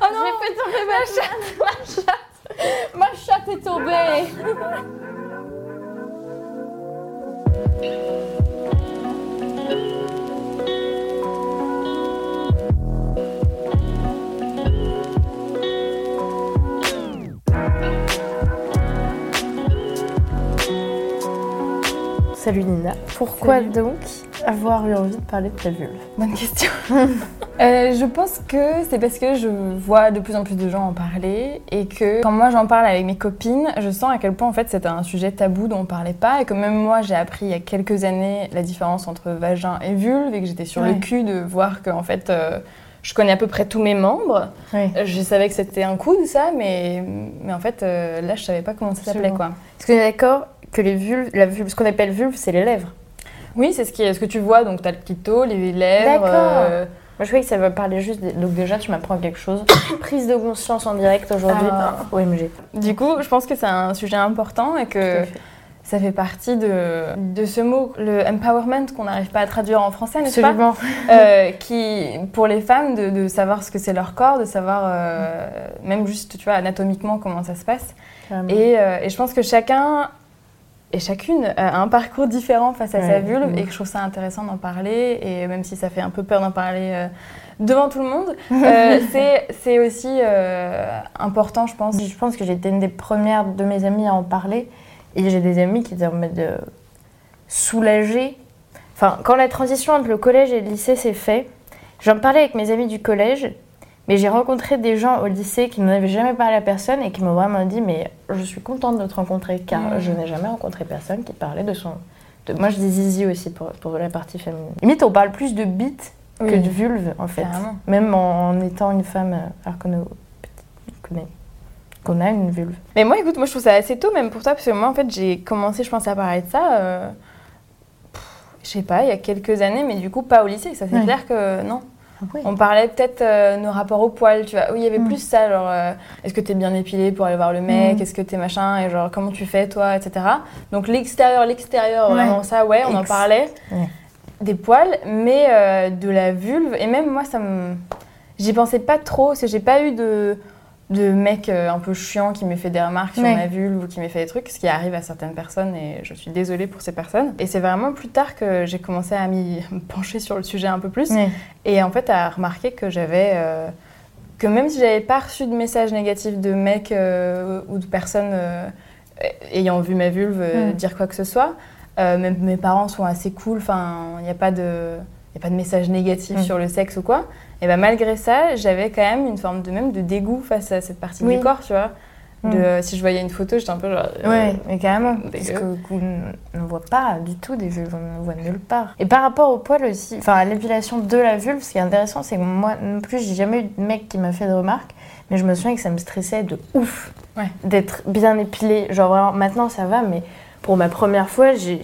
Oh non J'ai fait tomber ma chatte. Ma chatte. Ma chatte est tombée Salut Nina. Pourquoi donc avoir eu envie de parler de ta vulve Bonne question. Euh, je pense que c'est parce que je vois de plus en plus de gens en parler et que quand moi j'en parle avec mes copines, je sens à quel point en fait c'était un sujet tabou dont on parlait pas et que même moi j'ai appris il y a quelques années la différence entre vagin et vulve et que j'étais sur le cul de voir que en fait euh, je connais à peu près tous mes membres. Oui. Je savais que c'était un coup de ça, mais, mais en fait euh, là je savais pas comment ça s'appelait quoi. Est-ce qu'on est d'accord que les vulves, la vulve, ce qu'on appelle vulve, c'est les lèvres Oui, c'est ce, qui est, ce que tu vois, donc tu as le clito, les lèvres. D'accord. euh, Moi je croyais que ça va parler juste. des- Donc déjà tu m'apprends quelque chose. Prise de conscience en direct aujourd'hui. Ah. OMG. Du coup, je pense que c'est un sujet important et que ça fait partie de, de ce mot, le empowerment, qu'on n'arrive pas à traduire en français, n'est-ce pas? Absolument. Euh, qui, pour les femmes, de, de savoir ce que c'est leur corps, de savoir euh, même juste, tu vois, anatomiquement comment ça se passe. Et, euh, et je pense que chacun et chacune a un parcours différent face à sa vulve et que je trouve ça intéressant d'en parler. Et même si ça fait un peu peur d'en parler euh, devant tout le monde, euh, c'est- aussi euh, important, je pense. Je pense que j'étais une des premières de mes amies à en parler. Et j'ai des amis qui étaient en mode euh, soulagés. Enfin, quand la transition entre le collège et le lycée s'est fait, j'en parlais avec mes amis du collège, mais j'ai rencontré des gens au lycée qui n'en avaient jamais parlé à personne et qui m'ont vraiment dit Mais je suis contente de te rencontrer car je n'ai jamais rencontré personne qui parlait de son. de- Moi, je dis zizi aussi pour, pour la partie féminine. Limite, on parle plus de bite que de vulve en fait. Carrément. Même en, en étant une femme, euh, alors qu'on est- qu'on a une vulve. Mais moi, écoute, moi je trouve ça assez tôt, même pour toi, parce que moi en fait j'ai commencé, je pense, à parler de ça, euh, je sais pas, il y a quelques années, mais du coup pas au lycée. Ça c'est Ouais. clair que non. Oui. On parlait peut-être euh, nos rapports au poil, tu vois. Oui, il y avait Mm. plus ça, genre euh, est-ce que t'es bien épilé pour aller voir le mec, Mm. est-ce que t'es machin, et genre comment tu fais toi, etc. Donc l'extérieur, l'extérieur, Ouais. vraiment ça, ouais, on en parlait. Ouais. Des poils, mais euh, de la vulve, et même moi ça me. J'y pensais pas trop, parce que j'ai pas eu de, de mec euh, un peu chiant qui m'ait fait des remarques sur Ouais. ma vulve ou qui m'ait fait des trucs, ce qui arrive à certaines personnes, et je suis désolée pour ces personnes. Et c'est vraiment plus tard que j'ai commencé à m'y me pencher sur le sujet un peu plus. Ouais. Et en fait, à remarquer que j'avais. euh, que même si j'avais pas reçu de messages négatifs de mecs euh, ou de personnes euh, ayant vu ma vulve dire quoi que ce soit, même mes parents sont assez cool, enfin, il n'y a pas de. Y a pas de message négatif sur le sexe ou quoi. Et ben malgré ça, j'avais quand même une forme de même de dégoût face à cette partie Oui. du corps, tu vois. De, Mm. si je voyais une photo, j'étais un peu genre. euh, Ouais, mais carrément. Parce qu'on ne voit pas du tout des vulves, on ne voit nulle part. Et par rapport au poil aussi, enfin à l'épilation de la vulve, ce qui est intéressant, c'est que moi non plus, j'ai jamais eu de mec qui m'a fait de remarques, mais je me souviens que ça me stressait de ouf Ouais. d'être bien épilée. Genre vraiment, maintenant ça va, mais pour ma première fois, j'ai-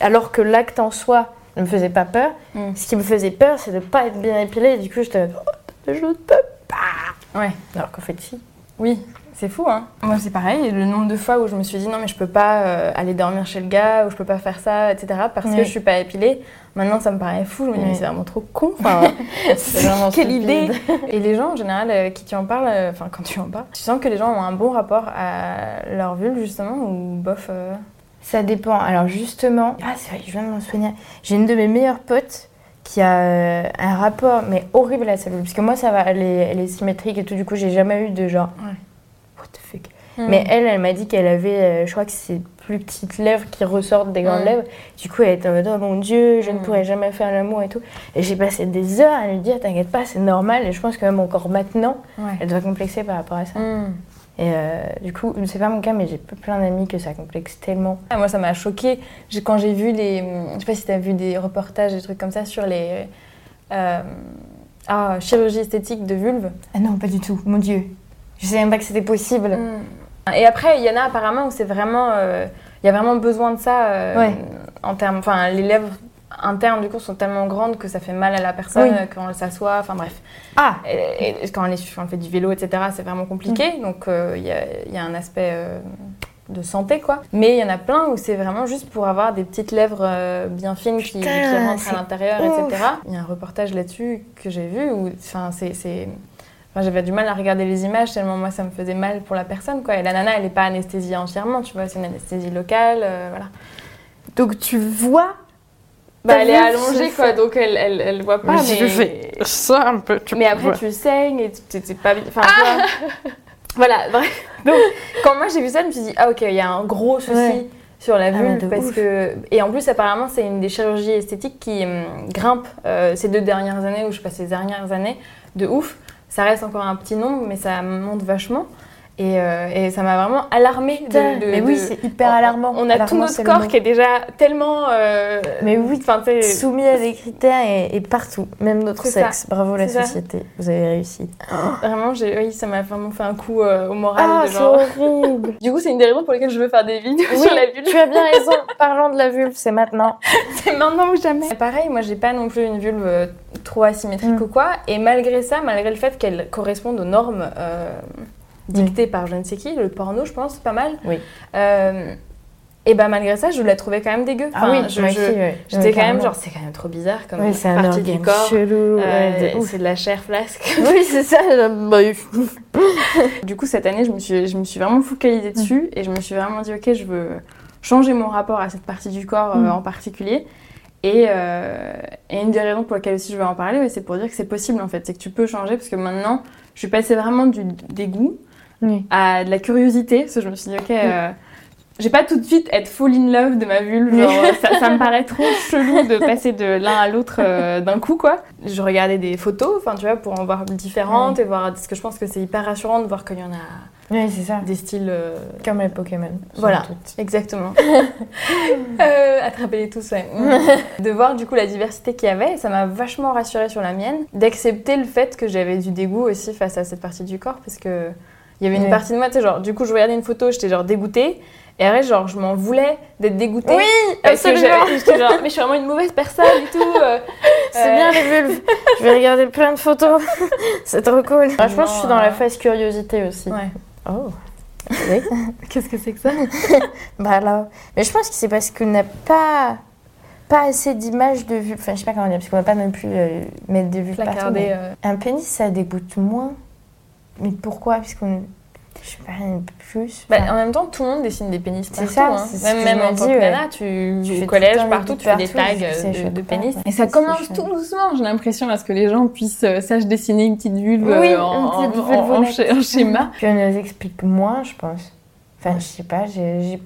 alors que l'acte en soi ne me faisait pas peur, Mm. ce qui me faisait peur, c'est de pas être bien épilée. Et du coup, j'étais, oh, je ne peux pas. Ouais. Alors qu'en fait, si. Oui, c'est fou, hein. Moi, c'est pareil. Le nombre de fois où je me suis dit non, mais je peux pas euh, aller dormir chez le gars, ou je peux pas faire ça, etc. parce que je suis pas épilée. Maintenant, ça me paraît fou. Je me dis, mais c'est vraiment trop con. Enfin, C'est vraiment quelle stupide. idée Et les gens, en général, euh, qui tu en parles, euh, enfin, quand tu en parles, tu sens que les gens ont un bon rapport à leur vulve, justement, ou bof. Ça dépend. Alors justement, ah c'est vrai, je viens de m'en souvenir. J'ai une de mes meilleures potes qui a euh, un rapport mais horrible à sa vulve. Parce que moi ça va, elle est, elle est symétrique et tout. Du coup j'ai jamais eu de genre Ouais. what the fuck. Hmm. Mais elle, elle m'a dit qu'elle avait, euh, je crois que c'est plus petites lèvres qui ressortent des grandes lèvres. Du coup, elle était en mode, oh mon dieu, je ne Mm. pourrais jamais faire l'amour et tout. Et j'ai passé des heures à lui dire, t'inquiète pas, c'est normal. Et je pense que même encore maintenant, Ouais. elle doit complexer par rapport à ça. Hmm. Et euh, du coup, c'est pas mon cas, mais j'ai plein d'amis que ça complexe tellement. Ah, Moi, ça m'a choqué quand j'ai vu les. Je sais pas si tu as vu des reportages, des trucs comme ça sur les. euh, Ah, chirurgie esthétique de vulve. Ah non, pas du tout, mon dieu. Je savais même pas que c'était possible. Mm. Et après, il y en a apparemment où c'est vraiment. euh, Il y a vraiment besoin de ça Ouais. en termes. Enfin, les lèvres internes du coup sont tellement grandes que ça fait mal à la personne Oui. quand elle s'assoit. Enfin bref. Ah Et, et quand, elle est- quand elle fait du vélo, etc., c'est vraiment compliqué. Mm. Donc euh, il y, a, il y a un aspect euh, de santé, quoi. Mais il y en a plein où c'est vraiment juste pour avoir des petites lèvres euh, bien fines qui, rentrent à l'intérieur, etc. Il y a un reportage là-dessus que j'ai vu où c'est. Enfin, j'avais du mal à regarder les images tellement moi ça me faisait mal pour la personne quoi. Et la nana elle n'est pas anesthésiée entièrement, tu vois, c'est une anesthésie locale, voilà. Donc tu vois Bah, elle est allongée quoi, donc elle, elle, elle voit pas. Mais je mais... fais ça un peu. tu Mais après, vois. tu saignes et tu t'es pas bien. Enfin, vois. voilà, bref. Donc, quand moi j'ai vu ça, je me suis dit, ah ok, il y a un gros souci Ouais. sur la Ah, vulve. de parce ouf. que... Et en plus, apparemment, c'est une des chirurgies esthétiques qui hum, grimpe euh, ces deux dernières années, ou je sais pas, ces dernières années, de ouf. Ça reste encore un petit nombre, mais ça monte vachement. Et, euh, et ça m'a vraiment alarmée. de- mais de- oui, c'est hyper alarmant. On a tout notre corps qui est déjà tellement. euh, Mais oui, soumis à des critères et, et partout, même notre ça. sexe. Bravo la ça. société, vous avez réussi. Vraiment, oui, ça m'a vraiment fait un coup euh, au moral. Ah, c'est genre... horrible. Du coup, c'est une des raisons pour lesquelles je veux faire des vidéos Oui, sur la vulve. tu as bien raison. Parlons de la vulve, c'est maintenant. C'est maintenant ou jamais. Pareil, moi, j'ai pas non plus une vulve trop asymétrique Mm. ou quoi. Et malgré ça, malgré le fait qu'elle corresponde aux normes dictées par je ne sais qui, le porno, je pense, pas mal. Oui. Euh, et ben malgré ça, je la trouvais quand même dégueu. Ah Enfin, oui, je- moi je- aussi, ouais. J'étais Ouais, quand même genre, c'est quand même trop bizarre comme Oui, c'est partie du corps. chelou. Euh, c'est de la chair flasque. Oui, c'est ça. bah, Du coup, cette année, je me suis, je me suis vraiment focalisée dessus et je me suis vraiment dit, ok, je veux changer mon rapport à cette partie du corps euh, Mm. en particulier. Et, euh, et une des raisons pour lesquelles aussi je veux en parler, c'est pour dire que c'est possible en fait. C'est que tu peux changer parce que maintenant, je suis passée vraiment du dégoût Oui. à de la curiosité. Parce que je me suis dit, ok, euh, j'ai pas tout de suite être fall in love de ma vulve. Genre, ça, ça me paraît trop chelou de passer de l'un à l'autre euh, d'un coup, quoi. Je regardais des photos, enfin, tu vois, pour en voir différentes et voir. Parce que je pense que c'est hyper rassurant de voir qu'il y en a Oui, c'est ça. des styles. euh, Comme les Pokémon. Voilà. Exactement. euh, Attrapez-les tous, ouais. de voir du coup la diversité qu'il y avait, ça m'a vachement rassurée sur la mienne. D'accepter le fait que j'avais du dégoût aussi face à cette partie du corps, parce que il y avait une Ouais. partie de moi, tu sais, genre, du coup, je regardais une photo, j'étais genre dégoûtée. Et après, genre, je m'en voulais d'être dégoûtée. Oui, Parce que absolument. J'étais genre, mais je suis vraiment une mauvaise personne et tout. euh, C'est euh, bien les vulves. Je vais regarder plein de photos. c'est trop cool. Ah, je pense que je suis dans la phase curiosité aussi. Ouais. Oh. Oui. Qu'est-ce que c'est que ça? Bah là. Mais je pense que c'est parce qu'on n'a pas pas assez d'images de vulve. Enfin, je sais pas comment dire, parce qu'on va pas non plus euh, mettre des vulves partout. Mais euh, Un pénis, ça dégoûte moins. Mais pourquoi? Parce qu'on. Je sais pas, rien de plus. Bah, en même temps, tout le monde dessine des pénis C'est ça, hein. ce Même, en tant que ouais. nana, tu, Tu au fais collège, le temps partout, des tu fais des tags sais, de, pénis. Et ça commence tout doucement, j'ai l'impression, à ce que les gens puissent, euh, sachent dessiner une petite vulve euh, Oui, petite en- en- en en schéma. Puis on nous explique moins, je pense. Enfin, je sais pas, j'ai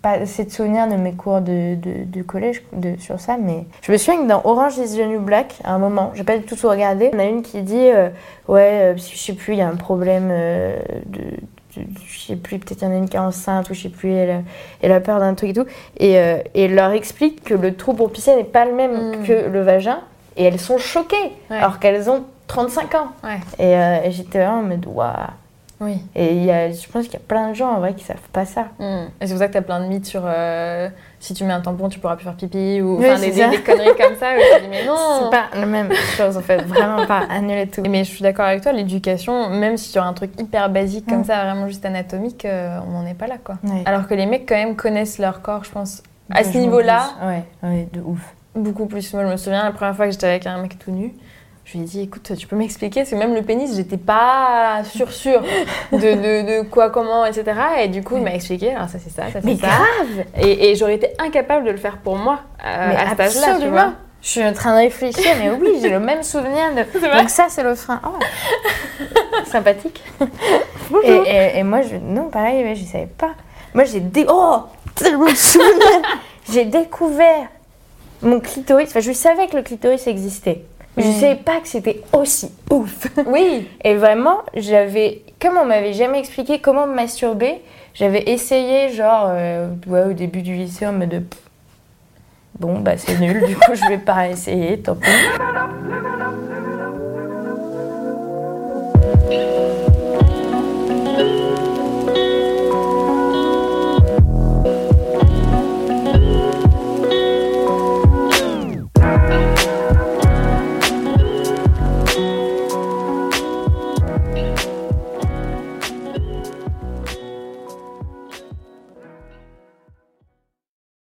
pas assez de souvenirs de mes cours de, de, de collège de, sur ça, mais je me souviens que dans Orange is the New Black, à un moment, j'ai pas du tout tout regardé, on a une qui dit euh, Ouais, euh, je sais plus, il y a un problème euh, de. je sais plus, peut-être il y en a une qui est enceinte ou je sais plus, elle a, elle a peur d'un truc et tout. Et, euh, et elle leur explique que le trou pour pisser n'est pas le même Mm. que le vagin, et elles sont choquées, Ouais. alors qu'elles ont 35 ans. Ouais. Et, euh, et j'étais vraiment en mode Waouh! Oui. Et y a, je pense qu'il y a plein de gens en vrai qui savent pas ça. Mm. Et c'est pour ça que t'as plein de mythes sur euh, si tu mets un tampon, tu pourras plus faire pipi ou Oui, des, des- des conneries comme ça. tu dis, mais non C'est pas la même chose en fait, vraiment pas. Annulez tout. Mais je suis d'accord avec toi, l'éducation, même si tu as un truc hyper basique comme Mm. ça, vraiment juste anatomique, euh, on n'en est pas là quoi. Alors que les mecs quand même connaissent leur corps, je pense, à ce niveau-là. Ouais, ouais, de ouf. beaucoup plus. Moi je me souviens la première fois que j'étais avec un mec tout nu, je lui ai dit écoute, tu peux m'expliquer Parce que même le pénis, j'étais pas sûre sûre de, de, de quoi, comment, etc. Et du coup, il m'a expliqué, alors ça c'est ça, ça c'est ça. grave Et, et j'aurais été incapable de le faire pour moi euh, Mais à cet âge-là, tu vois. Je suis en train de réfléchir, mais oui, j'ai le même souvenir de. Donc ça, c'est le frein. Oh. Sympathique. Et, et- et moi, je... non, pareil, mais je savais pas. Moi, j'ai dé... oh, tellement j'ai découvert mon clitoris. Enfin, je savais que le clitoris existait, je ne savais pas que c'était aussi ouf. Oui. Et vraiment, j'avais, comme on m'avait jamais expliqué comment me masturber, j'avais essayé, genre, euh, ouais, au début du lycée, en mode de... bon, bah c'est nul, du coup je vais pas essayer, tant pis.